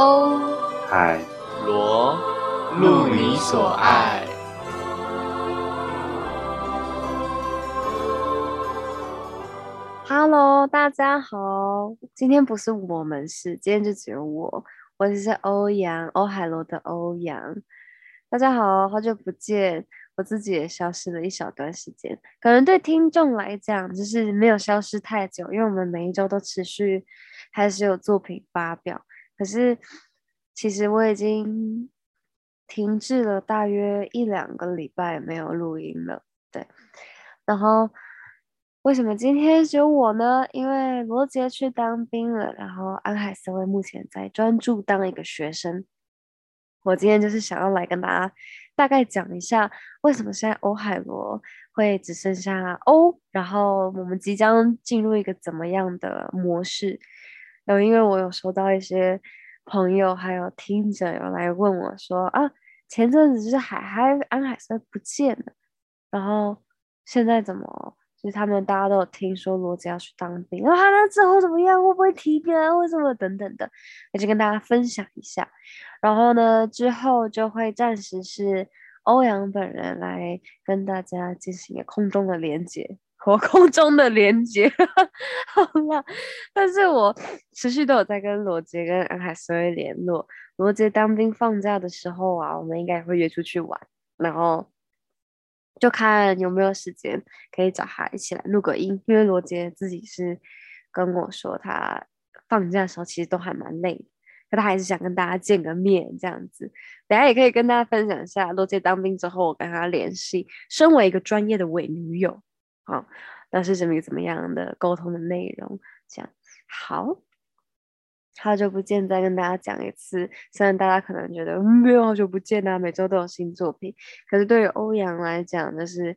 欧海罗，路你所爱。Hello，大家好。今天不是我们是，今天就只有我。我是欧阳，欧海螺的欧阳。大家好，好久不见。我自己也消失了一小段时间，可能对听众来讲，就是没有消失太久，因为我们每一周都持续还是有作品发表。可是其实我已经停滞了大约一两个礼拜没有录音了，对。然后为什么今天只有我呢？因为罗杰去当兵了，然后安海瑟薇目前在专注当一个学生。我今天就是想要来跟大家大概讲一下，为什么现在欧海螺会只剩下欧，然后我们即将进入一个怎么样的模式。然后因为我有收到一些朋友还有听者有来问我说啊，前阵子就是海海安海森不见了，然后现在怎么？就是他们大家都有听说罗杰要去当兵，然后他那之后怎么样？会不会提编啊？为什么等等的？我就跟大家分享一下。然后呢，之后就会暂时是欧阳本人来跟大家进行一个空中的连接，我空中的连接。好了，但是我持续都有在跟罗杰跟安海思维联络。罗杰当兵放假的时候啊，我们应该会约出去玩，然后。就看有没有时间可以找他一起来录个音，因为罗杰自己是跟我说，他放假的时候其实都还蛮累的，可他还是想跟大家见个面这样子。等下也可以跟大家分享一下罗杰当兵之后，我跟他联系，身为一个专业的伪女友，啊，那是怎么怎么样的沟通的内容？这样好。好久不见，再跟大家讲一次。虽然大家可能觉得嗯没有好久不见啊，每周都有新作品，可是对于欧阳来讲，就是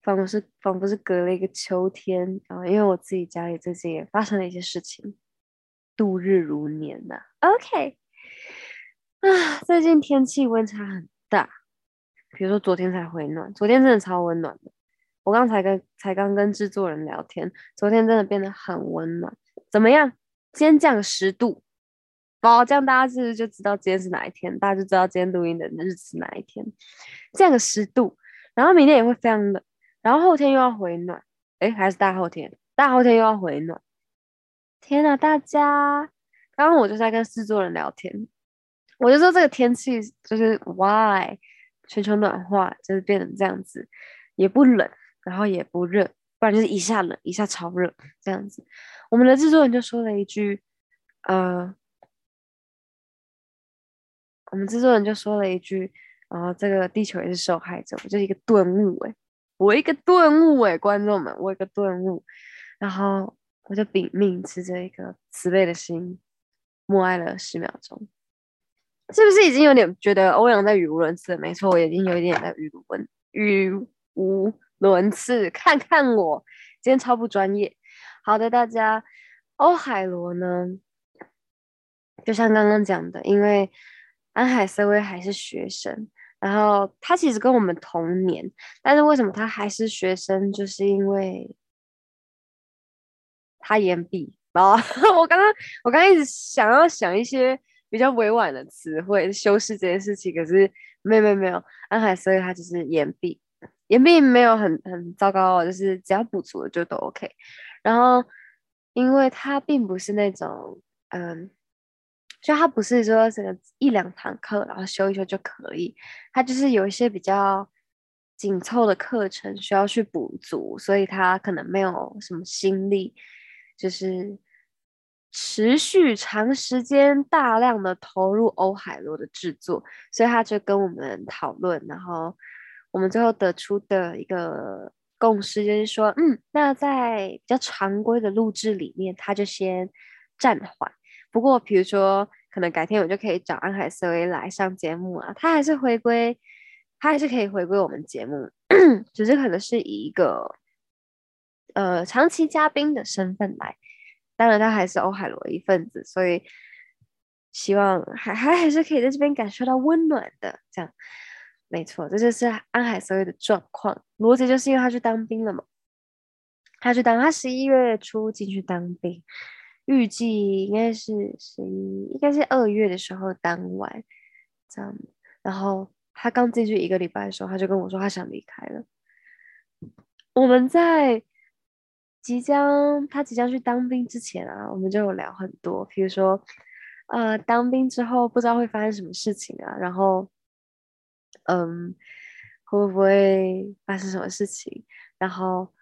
仿佛是仿佛是隔了一个秋天啊。因为我自己家里最近也发生了一些事情，度日如年呐。OK，啊，最近天气温差很大，比如说昨天才回暖，昨天真的超温暖的。我刚才跟才刚跟制作人聊天，昨天真的变得很温暖。怎么样？今天降十度，哦，这样大家是不是就知道今天是哪一天？大家就知道今天录音的日子是哪一天。降个十度，然后明天也会非常冷，然后后天又要回暖，哎，还是大后天，大后天又要回暖。天呐，大家，刚刚我就在跟制作人聊天，我就说这个天气就是 why 全球暖化就是变成这样子，也不冷，然后也不热。不然就是一下冷一下超热这样子，我们的制作人就说了一句，呃，我们制作人就说了一句，然后这个地球也是受害者，我就一个顿悟哎，我一个顿悟哎，观众们，我一个顿悟，然后我就秉命持着一个慈悲的心，默哀了十秒钟，是不是已经有点觉得欧阳在语无伦次？没错，我已经有一点在语无伦语无。轮次，看看我今天超不专业。好的，大家，欧海螺呢？就像刚刚讲的，因为安海瑟薇还是学生，然后他其实跟我们同年，但是为什么他还是学生？就是因为他延毕。然后 我刚刚我刚刚一直想要想一些比较委婉的词汇修饰这件事情，可是没有没有没有，安海瑟薇他只是延毕。也并没有很很糟糕哦，就是只要补足了就都 OK。然后，因为他并不是那种，嗯，就他不是说这个一两堂课然后修一修就可以，他就是有一些比较紧凑的课程需要去补足，所以他可能没有什么心力，就是持续长时间大量的投入欧海螺的制作，所以他就跟我们讨论，然后。我们最后得出的一个共识就是说，嗯，那在比较常规的录制里面，他就先暂缓。不过，比如说，可能改天我就可以找安海瑟薇来上节目啊，他还是回归，他还是可以回归我们节目，只是可能是以一个呃长期嘉宾的身份来。当然，他还是欧海螺一份子，所以希望还还还是可以在这边感受到温暖的这样。没错，这就是安海瑟薇的状况。罗杰就是因为他去当兵了嘛，他去当他十一月初进去当兵，预计应该是十一，应该是二月的时候当完这样。然后他刚进去一个礼拜的时候，他就跟我说他想离开了。我们在即将他即将去当兵之前啊，我们就有聊很多，比如说呃，当兵之后不知道会发生什么事情啊，然后嗯，会不会发生什么事情，然后。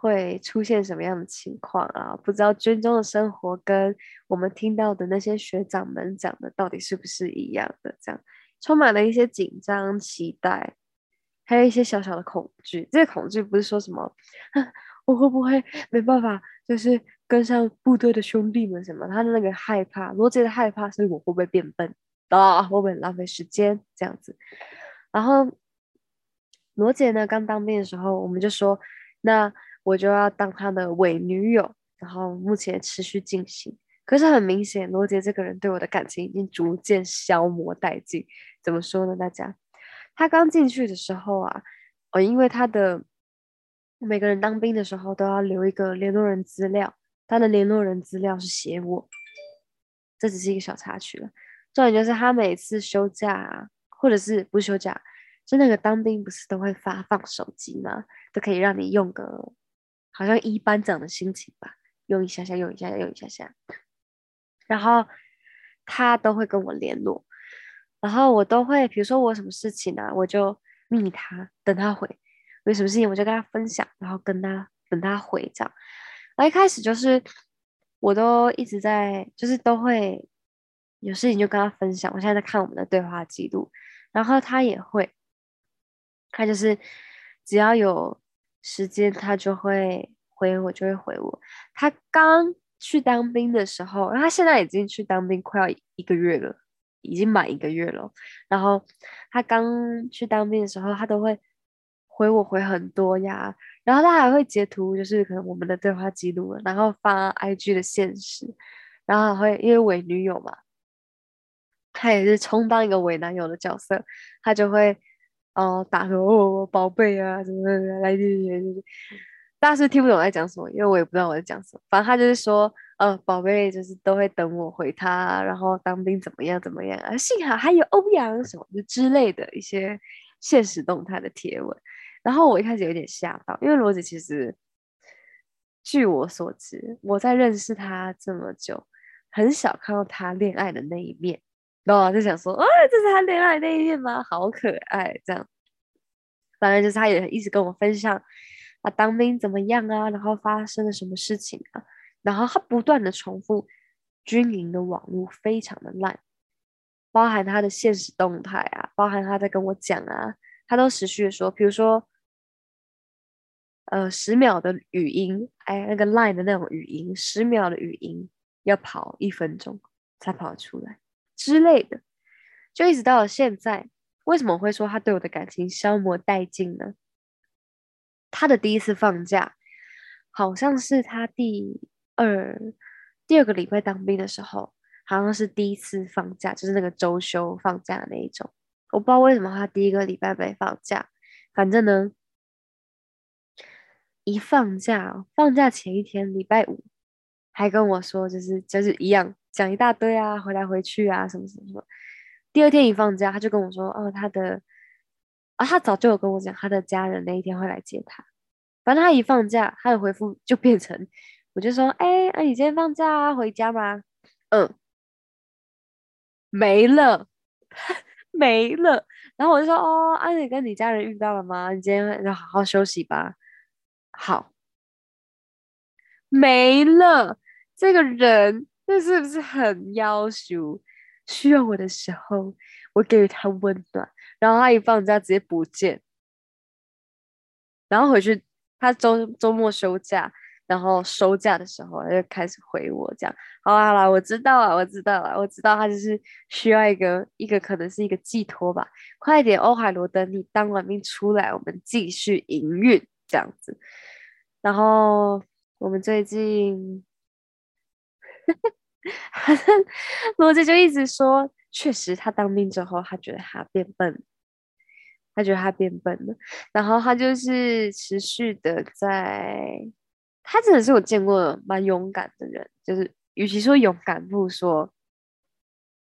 会出现什么样的情况啊？不知道军中的生活跟我们听到的那些学长们讲的到底是不是一样的？这样充满了一些紧张、期待，还有一些小小的恐惧。这个恐惧不是说什么我会不会没办法，就是跟上部队的兄弟们什么？他的那个害怕，罗杰的害怕是我会不会变笨啊？会不会浪费时间这样子？然后罗杰呢，刚当兵的时候，我们就说那。我就要当他的伪女友，然后目前持续进行。可是很明显，罗杰这个人对我的感情已经逐渐消磨殆尽。怎么说呢？大家，他刚进去的时候啊，哦，因为他的每个人当兵的时候都要留一个联络人资料，他的联络人资料是写我，这只是一个小插曲了。重点就是他每次休假啊，或者是不休假，就那个当兵不是都会发放手机吗？都可以让你用个。好像一班长的心情吧，用一下下，用一下下，用一下下，然后他都会跟我联络，然后我都会，比如说我什么事情呢，我就密他，等他回，有什么事情我就跟他分享，然后跟他等他回这样。然后一开始就是我都一直在，就是都会有事情就跟他分享。我现在在看我们的对话记录，然后他也会，他就是只要有。时间他就会回我，就会回我。他刚去当兵的时候，他现在已经去当兵快要一个月了，已经满一个月了。然后他刚去当兵的时候，他都会回我回很多呀。然后他还会截图，就是可能我们的对话记录，然后发 IG 的现实。然后还会因为伪女友嘛，他也是充当一个伪男友的角色，他就会。哦，打说哦，宝贝啊，什么来这些，就是大家是听不懂我在讲什么，因为我也不知道我在讲什么。反正他就是说，呃，宝贝就是都会等我回他，然后当兵怎么样怎么样啊？幸好还有欧阳什么就之类的一些现实动态的贴文。然后我一开始有点吓到，因为罗子其实，据我所知，我在认识他这么久，很少看到他恋爱的那一面。然后就想说，啊，这是他恋爱那一面吗？好可爱，这样。反正就是他也一直跟我分享啊，当兵怎么样啊，然后发生了什么事情啊。然后他不断的重复，军营的网络非常的烂，包含他的现实动态啊，包含他在跟我讲啊，他都持续的说，比如说，呃，十秒的语音，哎，那个 line 的那种语音，十秒的语音要跑一分钟才跑出来。之类的，就一直到了现在，为什么会说他对我的感情消磨殆尽呢？他的第一次放假，好像是他第二第二个礼拜当兵的时候，好像是第一次放假，就是那个周休放假的那一种。我不知道为什么他第一个礼拜没放假，反正呢，一放假，放假前一天礼拜五，还跟我说，就是就是一样。讲一大堆啊，回来回去啊，什么什么什么。第二天一放假，他就跟我说：“哦，他的啊，他早就有跟我讲，他的家人那一天会来接他。反正他一放假，他的回复就变成，我就说：哎，那你今天放假啊回家吗？嗯，没了，没了。然后我就说：哦，啊，你跟你家人遇到了吗？你今天要好好休息吧。好，没了，这个人。”这是不是很要求？需要我的时候，我给予他温暖，然后他一放假直接不见，然后回去他周周末休假，然后收假的时候就开始回我，这样。好啦好啦，我知道了，我知道了，我知道他就是需要一个一个可能是一个寄托吧。快点，欧海罗等你当完兵出来，我们继续营运这样子。然后我们最近。罗杰就一直说，确实他当兵之后，他觉得他变笨，他觉得他变笨了。然后他就是持续的在，他真的是我见过蛮勇敢的人，就是与其说勇敢，不如说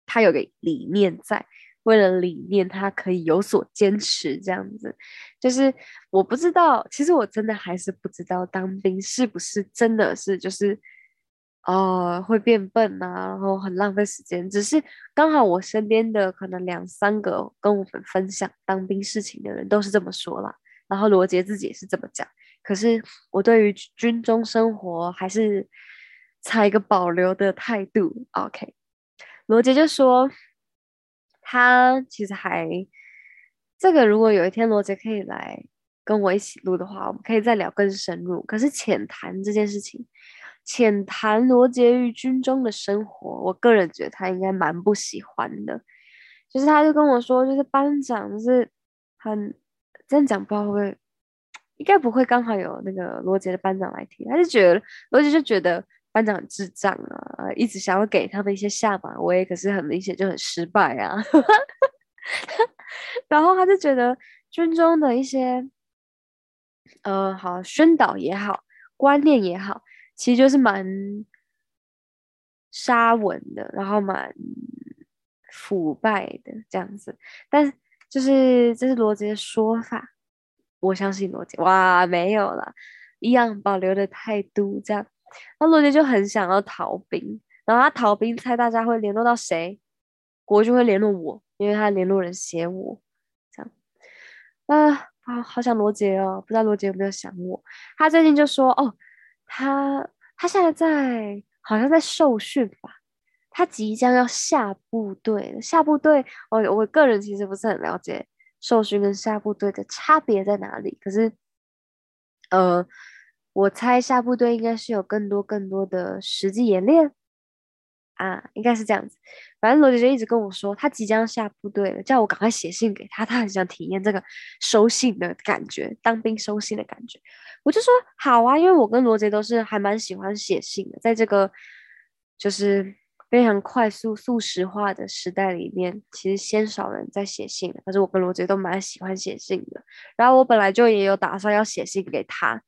他有个理念在，为了理念，他可以有所坚持。这样子，就是我不知道，其实我真的还是不知道当兵是不是真的是就是哦会变笨啊，然后很浪费时间。只是刚好我身边的可能两三个跟我们分享当兵事情的人都是这么说啦，然后罗杰自己也是这么讲。可是我对于军中生活还是。采一个保留的态度，OK。罗杰就说，他其实还这个，如果有一天罗杰可以来跟我一起录的话，我们可以再聊更深入。可是浅谈这件事情，浅谈罗杰于军中的生活，我个人觉得他应该蛮不喜欢的。就是他就跟我说，就是班长就是很这样讲，不知道会不会，应该不会刚好有那个罗杰的班长来听，他就觉得罗杰就觉得。班长智障啊，一直想要给他们一些下马威，可是很明显就很失败啊。然后他就觉得军中的一些，呃，好宣导也好，观念也好，其实就是蛮沙文的，然后蛮腐败的这样子。但是就是这是罗杰的说法，我相信罗杰。哇，没有了，一样保留的态度这样。那罗杰就很想要逃兵，然后他逃兵，猜大家会联络到谁？国就会联络我，因为他联络人写我，这样。啊啊，好想罗杰哦，不知道罗杰有没有想我？他最近就说，哦，他他现在在，好像在受训吧，他即将要下部队。下部队，我我个人其实不是很了解受训跟下部队的差别在哪里，可是，呃。我猜下部队应该是有更多更多的实际演练啊，应该是这样子。反正罗姐姐一直跟我说，他即将下部队了，叫我赶快写信给他，他很想体验这个收信的感觉，当兵收信的感觉。我就说好啊，因为我跟罗杰都是还蛮喜欢写信的，在这个就是非常快速速食化的时代里面，其实鲜少人在写信但是我跟罗杰都蛮喜欢写信的，然后我本来就也有打算要写信给他。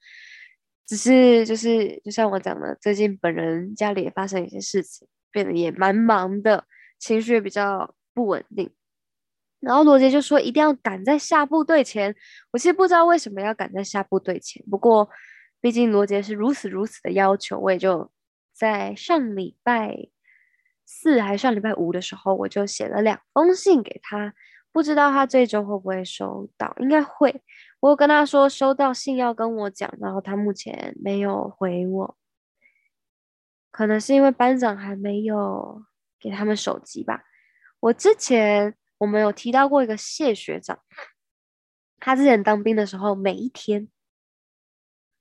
只是就是就像我讲的，最近本人家里也发生一些事情，变得也蛮忙的，情绪也比较不稳定。然后罗杰就说一定要赶在下部队前。我其实不知道为什么要赶在下部队前，不过毕竟罗杰是如此如此的要求，我也就在上礼拜四还是上礼拜五的时候，我就写了两封信给他，不知道他这周会不会收到，应该会。我跟他说收到信要跟我讲，然后他目前没有回我，可能是因为班长还没有给他们手机吧。我之前我们有提到过一个谢学长，他之前当兵的时候，每一天，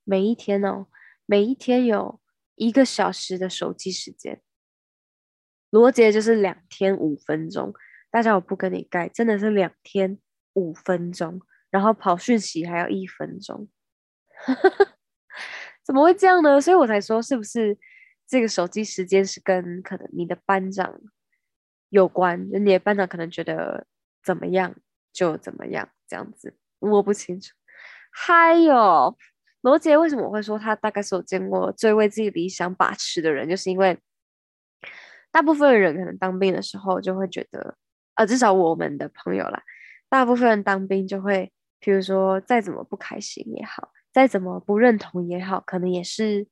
每一天哦，每一天有一个小时的手机时间，罗杰就是两天五分钟。大家我不跟你盖，真的是两天五分钟。然后跑讯息还要一分钟，怎么会这样呢？所以我才说，是不是这个手机时间是跟可能你的班长有关？你的班长可能觉得怎么样就怎么样，这样子我不清楚。还有罗杰为什么会说他大概是我见过最为自己理想把持的人，就是因为大部分的人可能当兵的时候就会觉得，呃，至少我们的朋友啦，大部分人当兵就会。比如说，再怎么不开心也好，再怎么不认同也好，可能也是，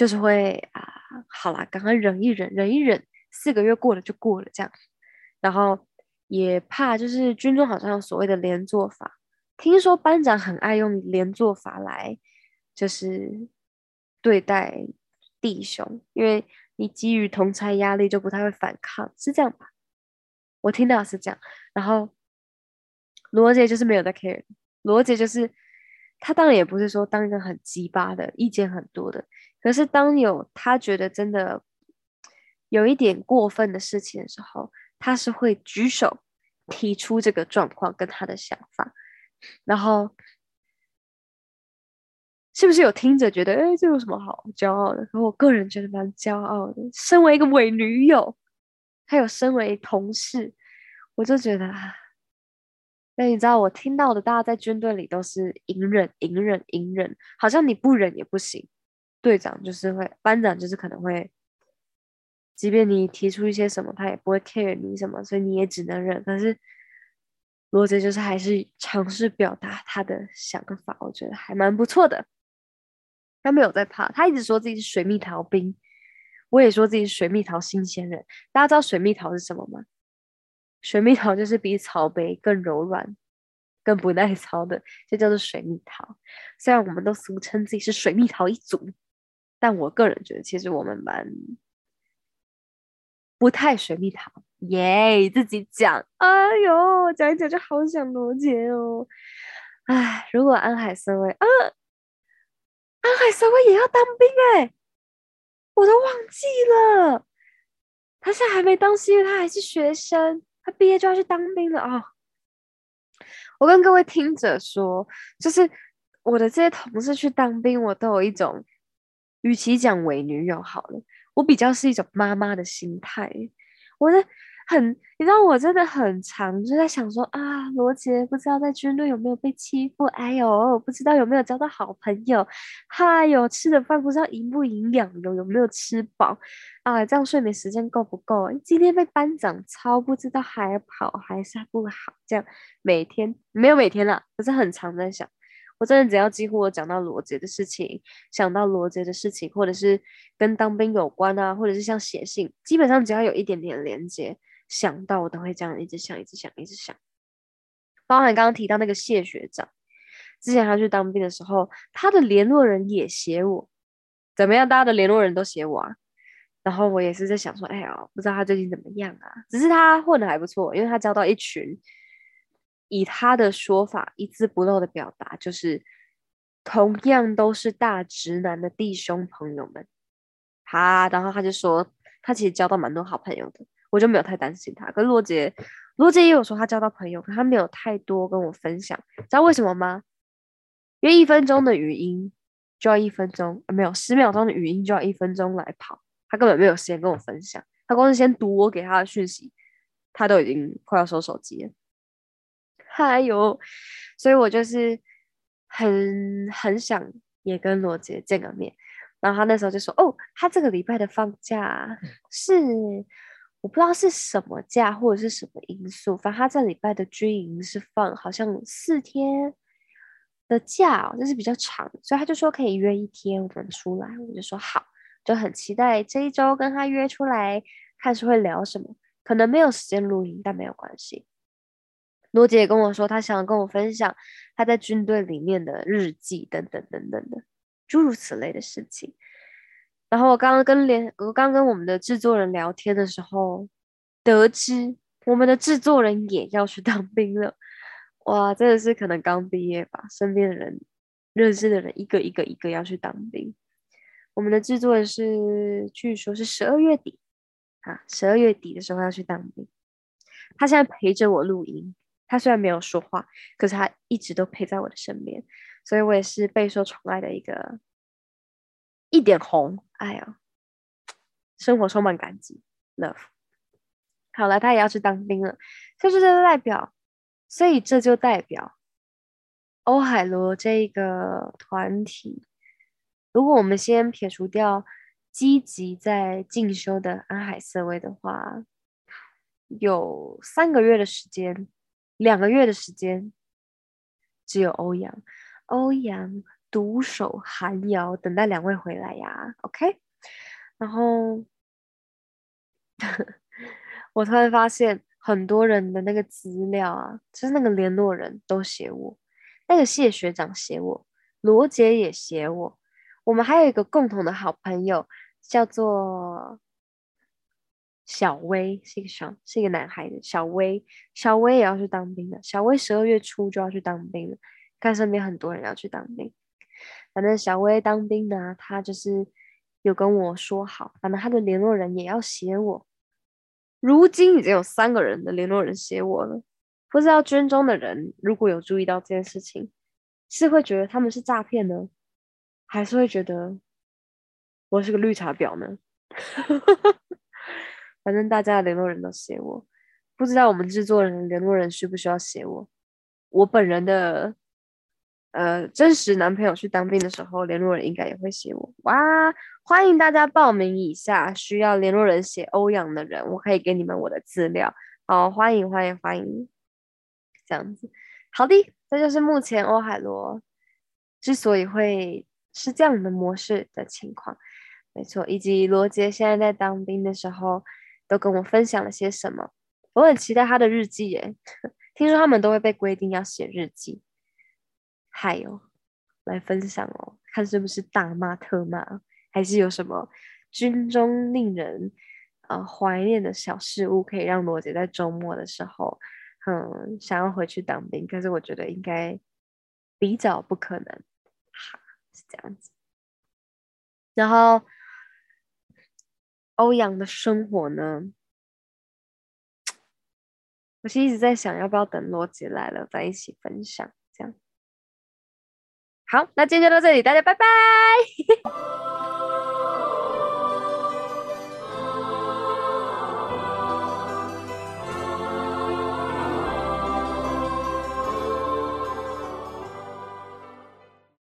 就是会啊，好啦，赶快忍一忍，忍一忍，四个月过了就过了这样。然后也怕，就是军中好像有所谓的连坐法，听说班长很爱用连坐法来，就是对待弟兄，因为你给予同差压力，就不太会反抗，是这样吧？我听到是这样，然后。罗杰就是没有在 care，罗杰就是他当然也不是说当一个很鸡巴的意见很多的，可是当有他觉得真的有一点过分的事情的时候，他是会举手提出这个状况跟他的想法，然后是不是有听着觉得哎这有什么好骄傲的？可我个人觉得蛮骄傲的，身为一个伪女友，还有身为同事，我就觉得啊。那你知道我听到的，大家在军队里都是隐忍、隐忍、隐忍，好像你不忍也不行。队长就是会，班长就是可能会即便你提出一些什么，他也不会 care 你什么，所以你也只能忍。可是罗杰就是还是尝试表达他的想法，我觉得还蛮不错的。他没有在怕，他一直说自己是水蜜桃兵，我也说自己是水蜜桃新鲜人。大家知道水蜜桃是什么吗？水蜜桃就是比草莓更柔软、更不耐操的，就叫做水蜜桃。虽然我们都俗称自己是水蜜桃一族，但我个人觉得，其实我们蛮不太水蜜桃。耶，自己讲，哎呦，讲一讲就好想罗杰哦。哎，如果安海森威，啊，安海森威也要当兵哎，我都忘记了，他现在还没当，是因为他还是学生。毕业就要去当兵了啊！我跟各位听者说，就是我的这些同事去当兵，我都有一种，与其讲伪女友好了，我比较是一种妈妈的心态，我的。很，你知道我真的很常就在想说啊，罗杰不知道在军队有没有被欺负，哎呦，不知道有没有交到好朋友，嗨呦，吃的饭不知道营不营养，有有没有吃饱啊？这样睡眠时间够不够？今天被班长操，不知道还跑还是不好？这样每天没有每天了，可是很常在想，我真的只要几乎我讲到罗杰的事情，想到罗杰的事情，或者是跟当兵有关啊，或者是像写信，基本上只要有一点点连接。想到我都会这样一直想，一直想，一直想。包含刚刚提到那个谢学长，之前他去当兵的时候，他的联络人也写我，怎么样？大家的联络人都写我啊。然后我也是在想说，哎呀，不知道他最近怎么样啊？只是他混的还不错，因为他交到一群，以他的说法一字不漏的表达，就是同样都是大直男的弟兄朋友们。他，然后他就说，他其实交到蛮多好朋友的。我就没有太担心他，可罗杰，罗杰也有说他交到朋友，可他没有太多跟我分享，知道为什么吗？因为一分钟的语音就要一分钟，没有十秒钟的语音就要一分钟来跑，他根本没有时间跟我分享，他光是先读我给他的讯息，他都已经快要收手机了。还有，所以我就是很很想也跟罗杰见个面，然后他那时候就说：“哦，他这个礼拜的放假是。”我不知道是什么假或者是什么因素，反正他这礼拜的军营是放好像四天的假，就是比较长，所以他就说可以约一天我们出来，我就说好，就很期待这一周跟他约出来，看是会聊什么，可能没有时间录音，但没有关系。罗姐也跟我说，她想跟我分享她在军队里面的日记等等等等的诸如此类的事情。然后我刚刚跟连我刚跟我们的制作人聊天的时候，得知我们的制作人也要去当兵了，哇，真的是可能刚毕业吧，身边的人认识的人一个一个一个要去当兵。我们的制作人是据说是十二月底啊，十二月底的时候要去当兵。他现在陪着我录音，他虽然没有说话，可是他一直都陪在我的身边，所以我也是备受宠爱的一个。一点红，哎呀，生活充满感激，love。好了，他也要去当兵了，就是这代表，所以这就代表欧海罗这个团体。如果我们先撇除掉积极在进修的安海瑟薇的话，有三个月的时间，两个月的时间，只有欧阳，欧阳。独守寒窑，等待两位回来呀。OK，然后 我突然发现很多人的那个资料啊，就是那个联络人都写我，那个谢学长写我，罗杰也写我，我们还有一个共同的好朋友叫做小薇，是一个小是一个男孩子，小薇，小薇也要去当兵的，小薇十二月初就要去当兵了，看身边很多人要去当兵。反正小薇当兵呢，他就是有跟我说好，反正他的联络人也要写我。如今已经有三个人的联络人写我了，不知道军中的人如果有注意到这件事情，是会觉得他们是诈骗呢，还是会觉得我是个绿茶婊呢？反正大家的联络人都写我，不知道我们制作人联络人需不需要写我？我本人的。呃真实男朋友去当兵的时候，联络人应该也会写我。哇，欢迎大家报名一下，需要联络人写欧阳的人，我可以给你们我的资料。好，欢迎欢迎欢迎，这样子。好的，这就是目前欧海螺之所以会是这样的模式的情况，没错，以及罗杰现在在当兵的时候都跟我分享了些什么，我很期待他的日记耶。听说他们都会被规定要写日记，还有来分享哦，看是不是大骂特骂，还是有什么军中令人呃怀念的小事物，可以让罗杰在周末的时候。嗯，想要回去当兵，可是我觉得应该比较不可能，哈，是这样子。然后欧阳的生活呢，我是一直在想，要不要等罗杰来了再一起分享，这样。好，那今天就到这里，大家拜拜。